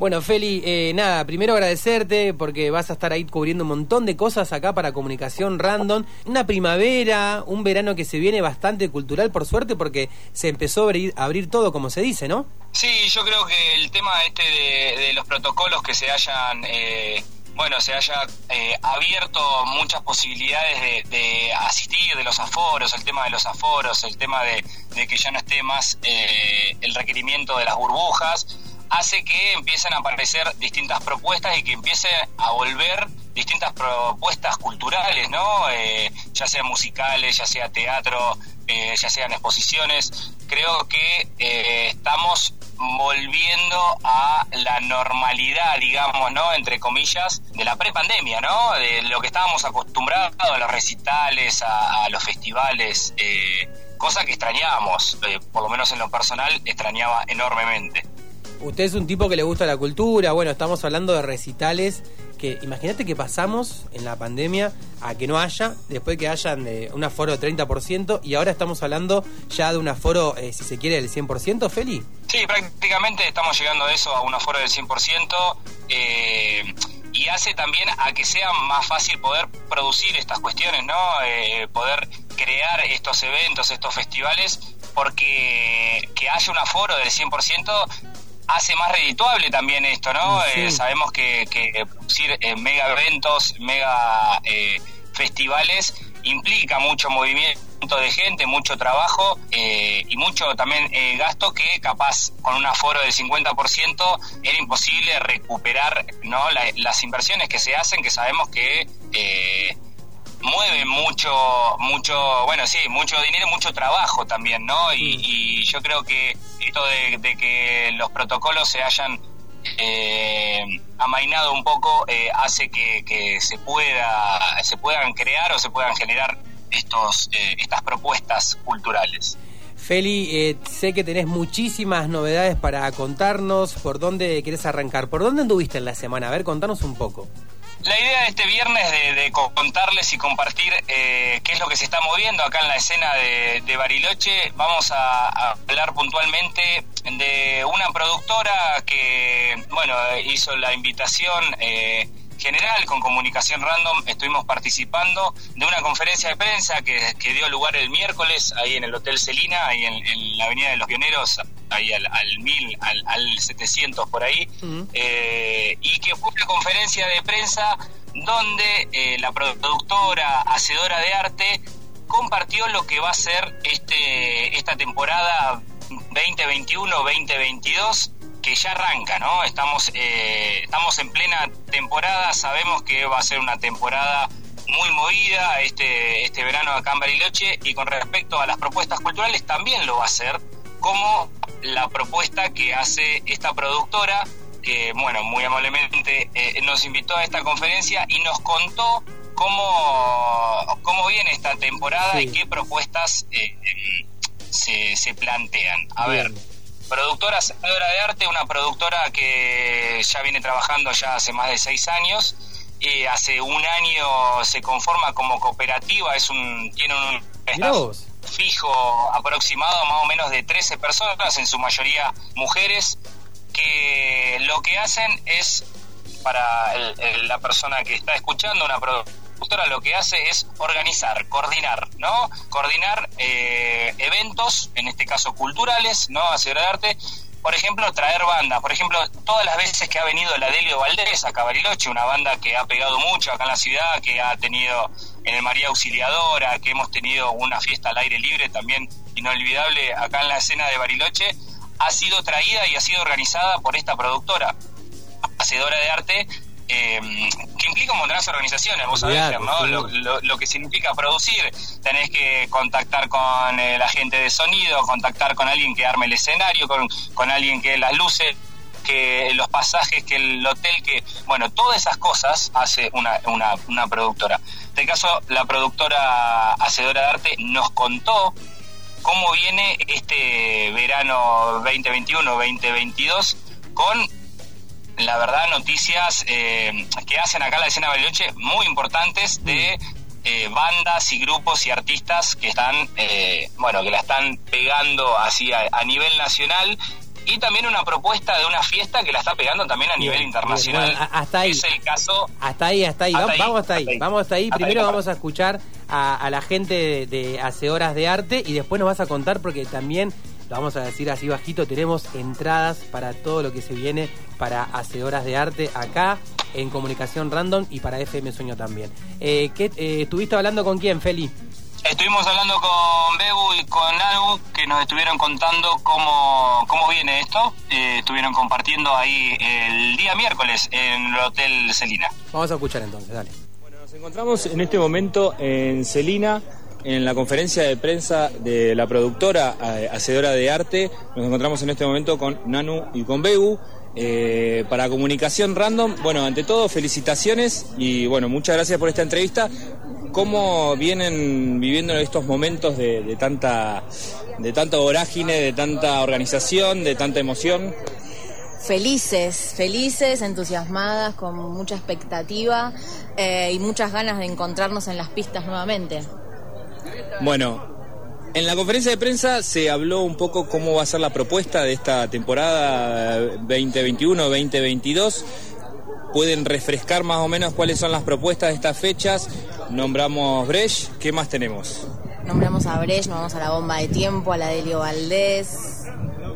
Bueno, Feli, eh, nada, primero agradecerte porque vas a estar ahí cubriendo un montón de cosas acá para comunicación random. Una primavera, un verano que se viene bastante cultural, por suerte, porque se empezó a abrir, todo, como se dice, ¿no? Sí, yo creo que el tema este de, los protocolos que se hayan... Eh, bueno, se haya eh, abierto muchas posibilidades de, asistir, de los aforos, el tema de los aforos, el tema de, que ya no esté más el requerimiento de las burbujas, hace que empiecen a aparecer distintas propuestas y que empiece a volver distintas propuestas culturales, ¿no? Eh, ya sean musicales, ya sea teatro, eh, ya sean exposiciones. Creo que eh, estamos volviendo a la normalidad, digamos, ¿no? Entre comillas, de la prepandemia, ¿no? De lo que estábamos acostumbrados a los recitales, a, a los festivales, cosa que extrañábamos, por lo menos en lo personal, extrañaba enormemente. Usted es un tipo que le gusta la cultura, bueno, estamos hablando de recitales que imagínate que pasamos en la pandemia a que no haya, después que hayan eh, un aforo de 30% y ahora estamos hablando ya de un aforo, eh, si se quiere, del 100%, Feli. Sí, prácticamente estamos llegando a eso, a un aforo del 100%. Eh, y hace también a que sea más fácil poder producir estas cuestiones, ¿no? poder crear estos eventos, estos festivales, porque que haya un aforo del 100% hace más redituable también esto, ¿no? Eh, sabemos que, que producir eh, mega eventos, mega eh, festivales implica mucho movimiento de gente, mucho trabajo y mucho también gasto que capaz con un aforo del 50% era imposible recuperar ¿no? las inversiones que se hacen, que sabemos que mueve mucho, mucho, bueno, sí, mucho dinero, mucho trabajo también, ¿no? Y, yo creo que esto de, que los protocolos se hayan eh, amainado un poco eh, hace que, se pueda, se puedan crear o se puedan generar estos, eh, estas propuestas culturales. Feli, sé que tenés muchísimas novedades para contarnos. ¿Por dónde querés arrancar? ¿Por dónde anduviste en la semana? A ver, contanos un poco. La idea de este viernes de, contarles y compartir eh, qué es lo que se está moviendo acá en la escena de, Bariloche, vamos a, hablar puntualmente de una productora que, bueno, hizo la invitación eh, general con Comunicación Random, estuvimos participando de una conferencia de prensa que, dio lugar el miércoles ahí en el Hotel Celina, ahí en la Avenida de los Pioneros, ahí al, al 1000, al, al 700 por ahí, eh, y que fue una conferencia de prensa donde eh, la productora Hacedora de Arte compartió lo que va a ser este esta temporada 2021-2022 que ya arranca, ¿no? Estamos, eh, estamos en plena temporada, sabemos que va a ser una temporada muy movida este, este verano acá en Bariloche y con respecto a las propuestas culturales también lo va a ser, como la propuesta que hace esta productora, que bueno, muy amablemente eh, nos invitó a esta conferencia y nos contó cómo, cómo viene esta temporada y qué propuestas eh, em, se, se, plantean. A ver, productora Senadora de Arte, una productora que ya viene trabajando ya hace más de seis años. y hace un año se conforma como cooperativa, es un tiene un fijo aproximado más o menos de 13 personas, en su mayoría mujeres, que lo que hacen es, para la persona que está escuchando, una productora lo que hace es organizar, coordinar, ¿no? Coordinar eh, eventos, en este caso culturales, ¿no? Hacer arte, por ejemplo, traer bandas. Por ejemplo, todas las veces que ha venido la Delio Valdés a Cabariloche, una banda que ha pegado mucho acá en la ciudad, que ha tenido en el María Auxiliadora, que hemos tenido una fiesta al aire libre también inolvidable acá en la escena de Bariloche, ha sido traída y ha sido organizada por esta productora, hacedora de arte, eh, que implica un montón de organizaciones, vos sabés, ¿no? Lo, que significa producir, tenés que contactar con el agente de sonido, contactar con alguien que arme el escenario, con, con alguien que las luces, que los pasajes, que el hotel, que, bueno, todas esas cosas hace una, una, una productora. En este caso, la productora Hacedora de Arte nos contó cómo viene este verano 2021-2022 con, la verdad, noticias eh, que hacen acá la escena de Bariloche muy importantes de eh, bandas y grupos y artistas que están, eh, bueno, que la están pegando así a, a nivel nacional y también una propuesta de una fiesta que la está pegando también a nivel internacional. hasta ahí. Es el caso. Hasta ahí, hasta ahí. vamos, hasta ahí. Vamos hasta ahí. Primero vamos a escuchar a, la gente de, Hace Horas de Arte y después nos vas a contar porque también lo vamos a decir así bajito, tenemos entradas para todo lo que se viene para Hace Horas de Arte acá en Comunicación Random y para FM Sueño también. Eh, ¿qué, eh, ¿Estuviste hablando con quién, Feli? Estuvimos hablando con Bebu y con Anu, que nos estuvieron contando cómo, cómo viene esto. Eh, estuvieron compartiendo ahí el día miércoles en el Hotel Celina. Vamos a escuchar entonces, dale. Bueno, nos encontramos en este momento en Celina, en la conferencia de prensa de la productora eh, Hacedora de Arte. Nos encontramos en este momento con Nanu y con Bebu. Eh, para comunicación random, bueno, ante todo felicitaciones y bueno, muchas gracias por esta entrevista. ¿Cómo vienen viviendo estos momentos de, tanta de tanta vorágine, de tanta organización, de tanta emoción? Felices, felices, entusiasmadas, con mucha expectativa eh, y muchas ganas de encontrarnos en las pistas nuevamente. Bueno, en la conferencia de prensa se habló un poco cómo va a ser la propuesta de esta temporada 2021-2022 pueden refrescar más o menos cuáles son las propuestas de estas fechas. Nombramos Brecht, ¿qué más tenemos? Nombramos a Brecht, vamos a la bomba de tiempo, a la de Delio Valdés,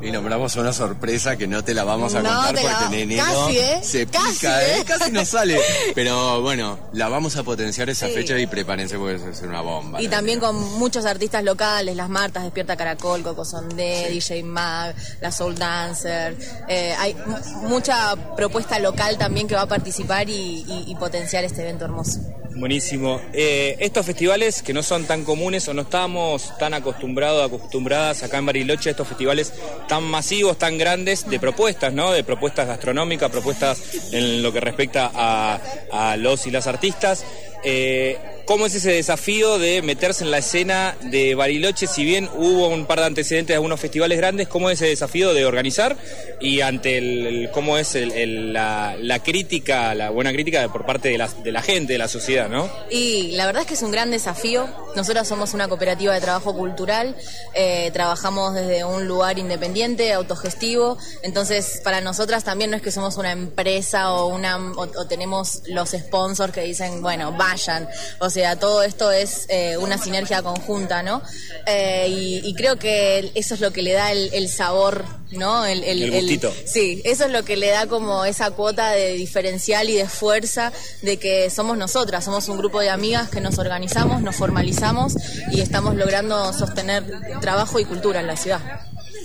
y nombramos una sorpresa que no te la vamos a contar porque nene casi, ¿eh? se pica, ¿eh? ¿eh? Casi no sale. Pero bueno, la vamos a potenciar esa fecha y prepárense porque es una bomba. Y también con muchos artistas locales, las Martas, Despierta Caracol, Coco Sondé, DJ Mag, la Soul Dancer. Eh, hay mucha propuesta local también que va a participar y potenciar este evento hermoso. Buenísimo. Eh, estos festivales que no son tan comunes o no estamos tan acostumbrados, acostumbradas acá en Bariloche, estos festivales tan masivos, tan grandes de propuestas, ¿no? De propuestas gastronómicas, propuestas en lo que respecta a, a los y las artistas. Eh, ¿Cómo es ese desafío de meterse en la escena de Bariloche? Si bien hubo un par de antecedentes de algunos festivales grandes, ¿cómo es ese desafío de organizar? Y ante el, cómo es la, crítica, la buena crítica por parte de la, de la gente, de la sociedad, ¿no? Y la verdad es que es un gran desafío. Nosotros somos una cooperativa de trabajo cultural, eh, trabajamos desde un lugar independiente, autogestivo. Entonces, para nosotras también no es que somos una empresa o, una, o, tenemos los sponsors que dicen, bueno, vayan. Sea, todo esto es eh, una sinergia conjunta, ¿no? Eh, y, creo que eso es lo que le da el, sabor, ¿no? El, el, sí, eso es lo que le da como esa cuota de diferencial y de fuerza de que somos nosotras, somos un grupo de amigas que nos organizamos, nos formalizamos y estamos logrando sostener trabajo y cultura en la ciudad.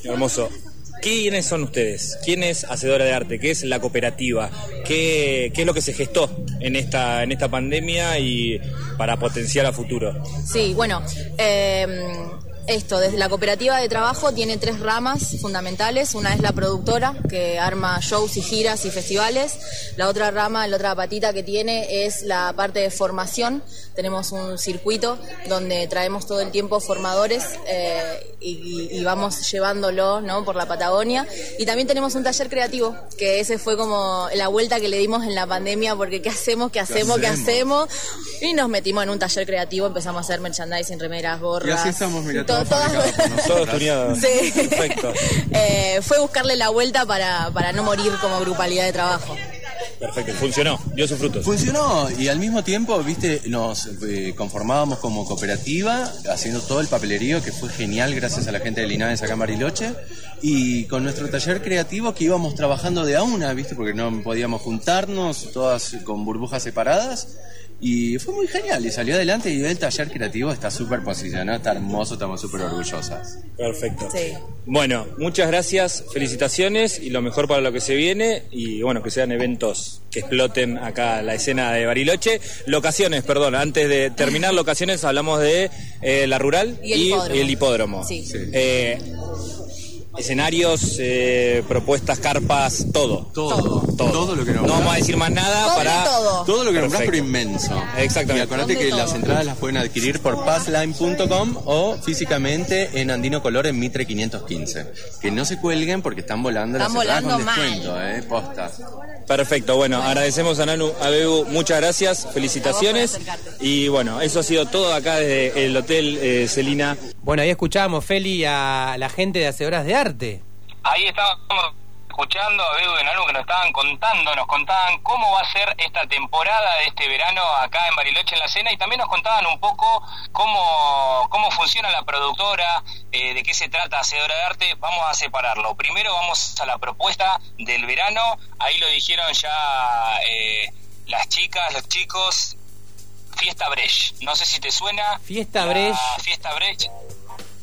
Hermoso. ¿Quiénes son ustedes? ¿Quién es Hacedora de Arte? ¿Qué es la cooperativa? ¿Qué, qué es lo que se gestó en esta, en esta pandemia y para potenciar a futuro? Sí, bueno, eh, esto, desde la cooperativa de trabajo tiene tres ramas fundamentales. Una es la productora, que arma shows y giras y festivales. La otra rama, la otra patita que tiene es la parte de formación. Tenemos un circuito donde traemos todo el tiempo formadores eh, y, vamos llevándolo ¿no? por la Patagonia. Y también tenemos un taller creativo, que ese fue como la vuelta que le dimos en la pandemia, porque ¿qué hacemos? ¿Qué hacemos? ¿Qué hacemos? Y nos metimos en un taller creativo, empezamos a hacer merchandising, remeras, gorras. Y así estamos, mira, todos, Sí. Perfecto. Eh, fue buscarle la vuelta para, para no morir como grupalidad de trabajo. Perfecto, funcionó, dio sus frutos. Funcionó y al mismo tiempo, viste, nos eh, conformábamos como cooperativa, haciendo todo el papelerío que fue genial gracias a la gente de Linares acá en Bariloche y con nuestro taller creativo que íbamos trabajando de a una, viste, porque no podíamos juntarnos, todas con burbujas separadas y fue muy genial y salió adelante y el taller creativo está súper posicionado, está hermoso, estamos súper orgullosas. Perfecto. Bueno, muchas gracias, felicitaciones y lo mejor para lo que se viene y bueno, que sean eventos que exploten acá la escena de Bariloche. Locaciones, perdón, antes de terminar locaciones hablamos de eh, la rural y el hipódromo. Sí. Eh, escenarios, eh, propuestas, carpas, todo. Todo. Todo, lo que No vamos a decir más nada para. Todo. todo lo que nombrás, pero inmenso. Exactamente. Y acuérdate que las entradas las pueden adquirir por passline.com o físicamente en Andino Color en Mitre 515. Que no se cuelguen porque están volando las entradas con descuento, eh, posta. Perfecto, bueno, agradecemos a Nanu, a Bebu, muchas gracias, felicitaciones. Y bueno, eso ha sido todo acá desde el Hotel eh, Celina. Bueno, ahí escuchábamos, Feli, a la gente de Hacedoras de Arte. ahí estábamos escuchando a Bedu en algo que nos estaban contando, nos contaban cómo va a ser esta temporada de este verano acá en Bariloche en la Cena y también nos contaban un poco cómo, cómo funciona la productora, eh, de qué se trata Hacedora de Arte. Vamos a separarlo. Primero vamos a la propuesta del verano, ahí lo dijeron ya eh, las chicas, los chicos. Fiesta Brecht, no sé si te suena. Fiesta Brecht. Fiesta Brecht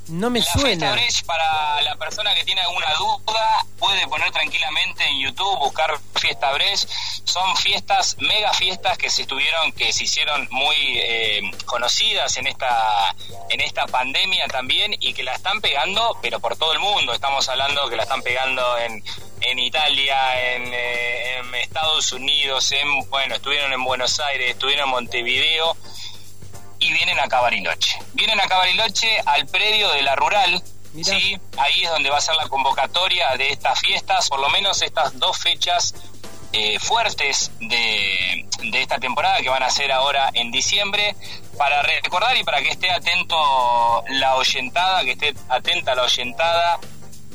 no me la suena. Fiesta para la persona que tiene alguna duda, puede poner tranquilamente en YouTube, buscar Fiesta Brecht. Son fiestas, mega fiestas que se estuvieron, que se hicieron muy eh, conocidas en esta, en esta pandemia también y que la están pegando, pero por todo el mundo. Estamos hablando que la están pegando en, en Italia, en, eh, en Estados Unidos, en, bueno, estuvieron en Buenos Aires, estuvieron en Montevideo y vienen a Bariloche. Vienen a Bariloche al predio de la rural, ¿sí? ahí es donde va a ser la convocatoria de estas fiestas, por lo menos estas dos fechas eh, fuertes de, de, esta temporada que van a ser ahora en diciembre, para recordar y para que esté atento la oyentada, que esté atenta la oyentada,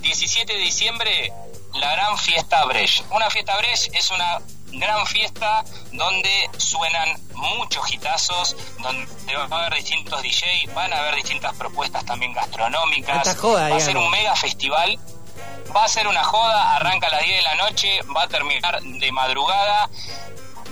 17 de diciembre, la gran fiesta Brecht. Una fiesta Brecht es una gran fiesta donde suenan muchos hitazos, donde va a haber distintos DJs, van a haber distintas propuestas también gastronómicas. va a ser un mega festival. Va a ser una joda, arranca a las 10 de la noche, va a terminar de madrugada.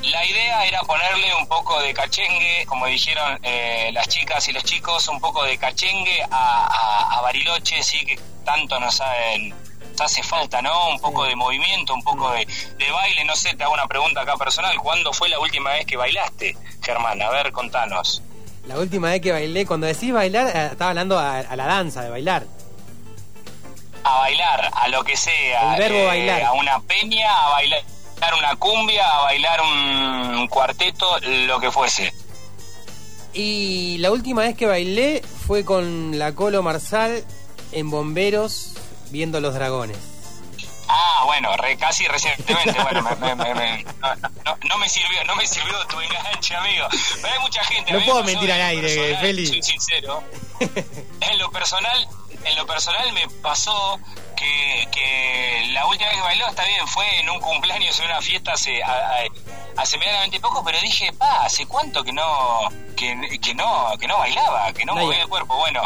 La idea era ponerle un poco de cachengue, como dijeron eh, las chicas y los chicos, un poco de cachengue a, a Bariloche, sí que tanto nos saben hace falta, ¿no? Un poco de movimiento, un poco de, baile. No sé, te hago una pregunta acá personal. ¿Cuándo fue la última vez que bailaste, Germán? A ver, contanos. La última vez que bailé, cuando decís bailar, eh, estaba hablando a, la danza, de bailar. A bailar, a lo que sea. El verbo eh, bailar. A una peña, a bailar una cumbia, a bailar un cuarteto, lo que fuese. Y la última vez que bailé fue con la Colo Marsal en Bomberos viendo los dragones. Ah, bueno, casi recientemente, bueno, no, me sirvió, no me sirvió tu enganche, amigo. Pero hay mucha gente. No puedo mentir al aire, Feli. Soy sincero. en lo personal, en lo personal me pasó que, que, la última vez que bailó está bien, fue en un cumpleaños, en una fiesta hace, hace medianamente poco, pero dije, pa, ¿hace cuánto que no, que, que no, que no bailaba, que no movía el cuerpo? Bueno,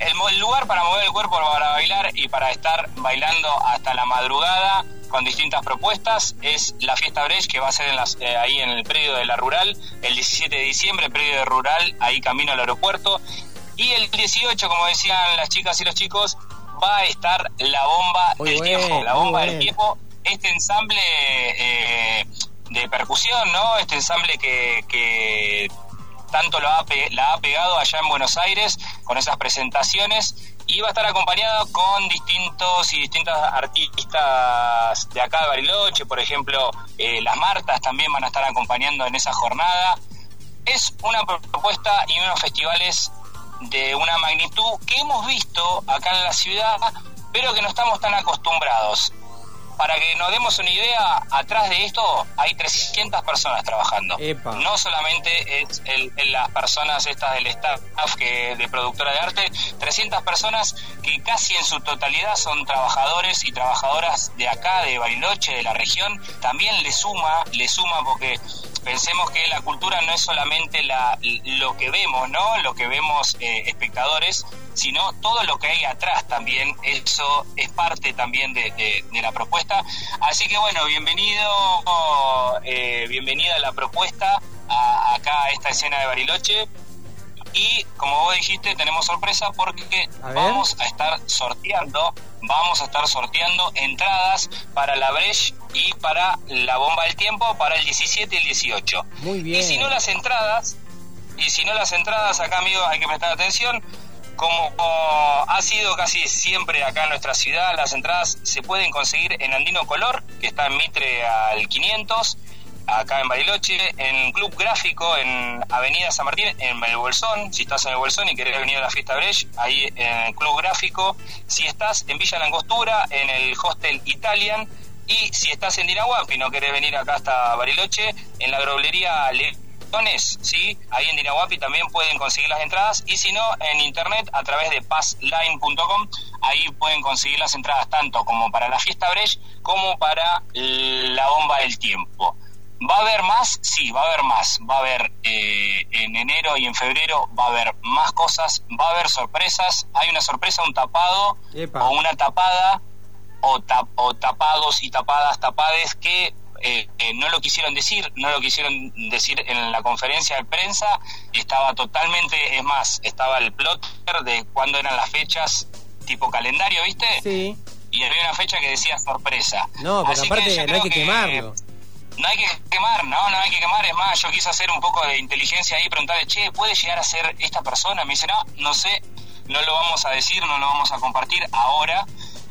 el, lugar para mover el cuerpo para bailar y para estar bailando hasta la madrugada con distintas propuestas es la fiesta Brecht que va a ser en las, eh, ahí en el predio de la Rural el 17 de diciembre, predio de Rural, ahí camino al aeropuerto. Y el 18, como decían las chicas y los chicos, va a estar la bomba del tiempo. La bomba del tiempo, este ensamble eh, de percusión, ¿no? Este ensamble que, que tanto lo ha, la ha pegado allá en Buenos Aires con esas presentaciones y va a estar acompañado con distintos y distintas artistas de acá de Bariloche, por ejemplo, eh, las Martas también van a estar acompañando en esa jornada. Es una propuesta y unos festivales de una magnitud que hemos visto acá en la ciudad, pero que no estamos tan acostumbrados para que nos demos una idea, atrás de esto hay 300 personas trabajando. No solamente es el, las personas estas del staff que, de productora de arte, 300 personas que casi en su totalidad son trabajadores y trabajadoras de acá, de Bariloche, de la región. También le suma, le suma porque pensemos que la cultura no es solamente la, lo que vemos, ¿no? Lo que vemos eh, espectadores, sino todo lo que hay atrás también. Eso es parte también de, la propuesta. Así que bueno, bienvenido, eh, bienvenida a la propuesta acá a esta escena de Bariloche. Y como vos dijiste, tenemos sorpresa porque vamos a estar sorteando, vamos a estar sorteando entradas para la Breche y para la bomba del tiempo para el 17 y el 18. Muy bien. Y si no las entradas, y si no las entradas, acá amigos hay que prestar atención, como ha sido casi siempre acá en nuestra ciudad, las entradas se pueden conseguir en Andino Color, que está en Mitre al 500, acá en Bariloche, en Club Gráfico, en Avenida San Martín, en el Bolsón, si estás en el Bolsón y querés venir a la fiesta Brecht, ahí en Club Gráfico, si estás en Villa Langostura, en el Hostel Italian, y si estás en Dinahuapi y no querés venir acá hasta Bariloche, en la groblería Leones, ¿sí? Ahí en Dinahuapi también pueden conseguir las entradas y si no, en internet a través de passline.com, ahí pueden conseguir las entradas tanto como para la fiesta Brecht como para la bomba del tiempo. ¿Va a haber más? Sí, va a haber más. Va a haber eh, en enero y en febrero, va a haber más cosas, va a haber sorpresas. Hay una sorpresa, un tapado o una tapada o, o tapados y tapadas, tapades que eh, eh, no lo quisieron decir, no lo quisieron decir en la conferencia de prensa, estaba totalmente, es más, estaba el plotter de cuándo eran las fechas tipo calendario, ¿viste? Sí. Y había una fecha que decía sorpresa. No, pero aparte no hay que, quemarlo. No hay que quemar, no, no hay que quemar. Es más, yo quise hacer un poco de inteligencia ahí y preguntarle, che, ¿puede llegar a ser esta persona? Me dice, no, no sé, no lo vamos a decir, no lo vamos a compartir ahora.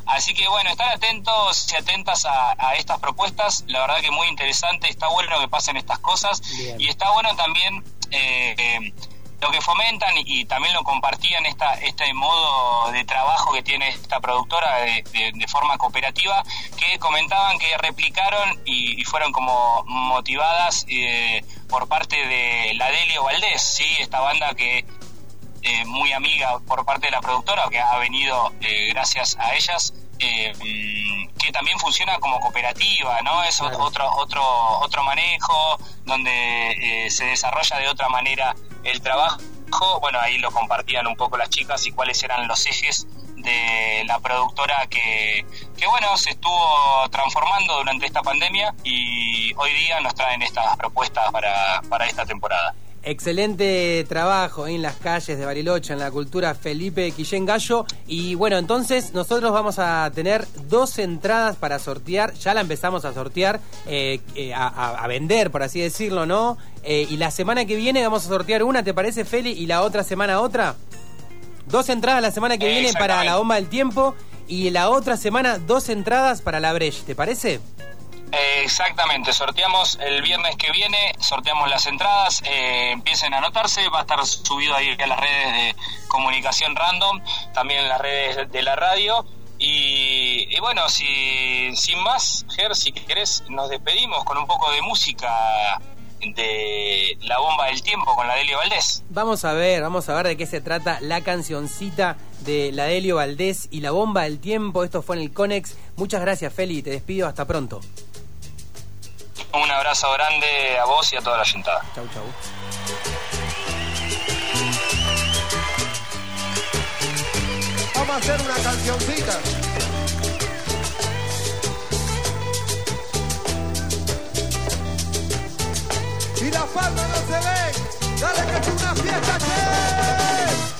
Así que bueno, estar atentos y atentas a, estas propuestas, la verdad que muy interesante, está bueno que pasen estas cosas y está bueno también eh, eh, lo que fomentan y, también lo compartían esta, este modo de trabajo que tiene esta productora de, forma cooperativa, que comentaban que replicaron y, fueron como motivadas eh, por parte de la Delio Valdés, ¿sí? esta banda que eh, muy amiga por parte de la productora, que ha venido eh, gracias a ellas, eh, que también funciona como cooperativa, ¿no? Es otro, otro, otro manejo, donde se desarrolla de otra manera el trabajo. Bueno, ahí lo compartían un poco las chicas y cuáles eran los ejes de la productora que, que bueno, se estuvo transformando durante esta pandemia y hoy día nos traen estas propuestas para, para esta temporada. Excelente trabajo en las calles de Bariloche, en la cultura Felipe Quillén Gallo. Y bueno, entonces nosotros vamos a tener dos entradas para sortear. Ya la empezamos a sortear, eh, eh, a, vender, por así decirlo, ¿no? Eh, y la semana que viene vamos a sortear una, ¿te parece, Feli? Y la otra semana otra. Dos entradas la semana que viene para la bomba del tiempo. Y la otra semana dos entradas para la Breche, ¿te parece? Exactamente, sorteamos el viernes que viene, sorteamos las entradas, eh, empiecen a anotarse, va a estar subido ahí a las redes de comunicación random, también en las redes de la radio. Y, bueno, si, sin más, Ger, si querés, nos despedimos con un poco de música de La Bomba del Tiempo con la Delio Valdés. Vamos a ver, vamos a ver de qué se trata la cancioncita de la Delio Valdés y La Bomba del Tiempo. Esto fue en el Conex. Muchas gracias, Feli. Te despido. Hasta pronto. Un abrazo grande a vos y a toda la sentada. Chau, chau. Vamos a hacer una cancioncita. Y la falda no se ve. Dale que es una fiesta, che.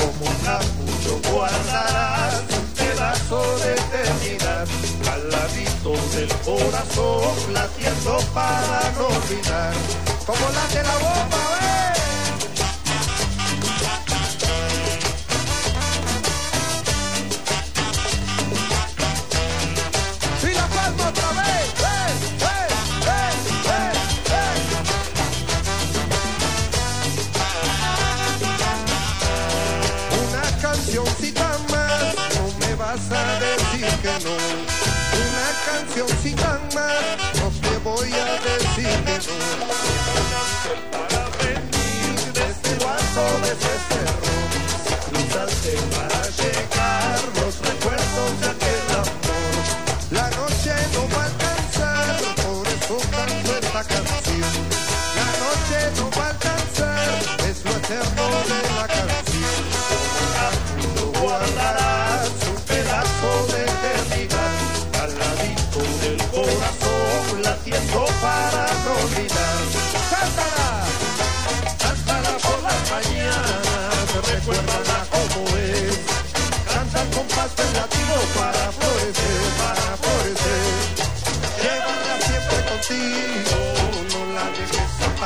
latiendo para no olvidar. Como la de la bomba guardarás un pedazo de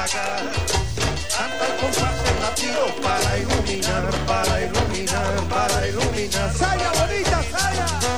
apagar. Santa Alfonso la tiro para iluminar, para iluminar, para iluminar. ¡Saya bonita, saya!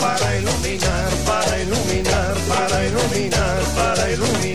para iluminar, para iluminar, para iluminar, para iluminar.